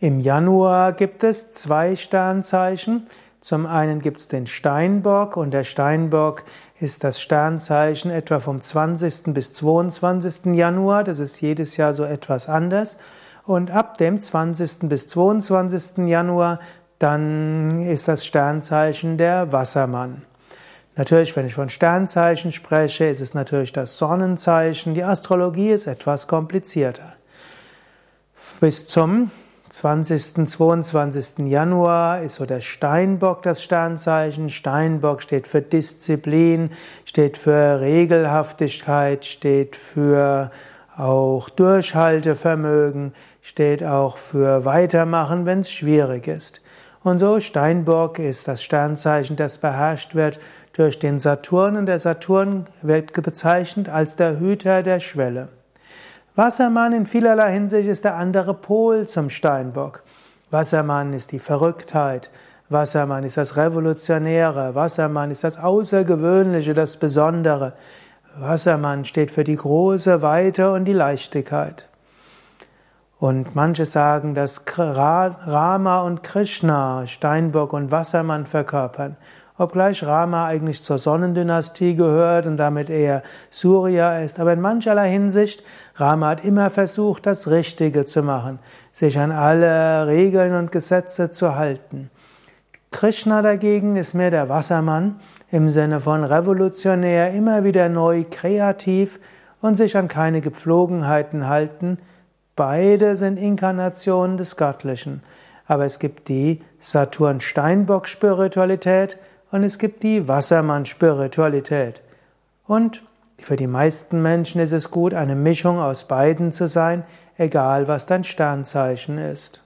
Im Januar gibt es zwei Sternzeichen. Zum einen gibt es den Steinbock und der Steinbock ist das Sternzeichen etwa vom 20. bis 22. Januar. Das ist jedes Jahr so etwas anders. Und ab dem 20. bis 22. Januar dann ist das Sternzeichen der Wassermann. Natürlich, wenn ich von Sternzeichen spreche, ist es natürlich das Sonnenzeichen. Die Astrologie ist etwas komplizierter. Bis zum 20. 22. Januar ist so der Steinbock das Sternzeichen. Steinbock steht für Disziplin, steht für Regelhaftigkeit, steht für auch Durchhaltevermögen, steht auch für Weitermachen, wenn es schwierig ist. Und so Steinbock ist das Sternzeichen, das beherrscht wird durch den Saturn und der Saturn wird bezeichnet als der Hüter der Schwelle. Wassermann in vielerlei Hinsicht ist der andere Pol zum Steinbock. Wassermann ist die Verrücktheit. Wassermann ist das Revolutionäre. Wassermann ist das Außergewöhnliche, das Besondere. Wassermann steht für die große Weite und die Leichtigkeit. Und manche sagen, dass Rama und Krishna Steinbock und Wassermann verkörpern obgleich Rama eigentlich zur Sonnendynastie gehört und damit eher Surya ist. Aber in mancherlei Hinsicht, Rama hat immer versucht, das Richtige zu machen, sich an alle Regeln und Gesetze zu halten. Krishna dagegen ist mehr der Wassermann im Sinne von revolutionär, immer wieder neu, kreativ und sich an keine Gepflogenheiten halten. Beide sind Inkarnationen des Göttlichen. Aber es gibt die Saturn-Steinbock-Spiritualität und es gibt die Wassermann-Spiritualität. Und für die meisten Menschen ist es gut, eine Mischung aus beiden zu sein, egal was dein Sternzeichen ist.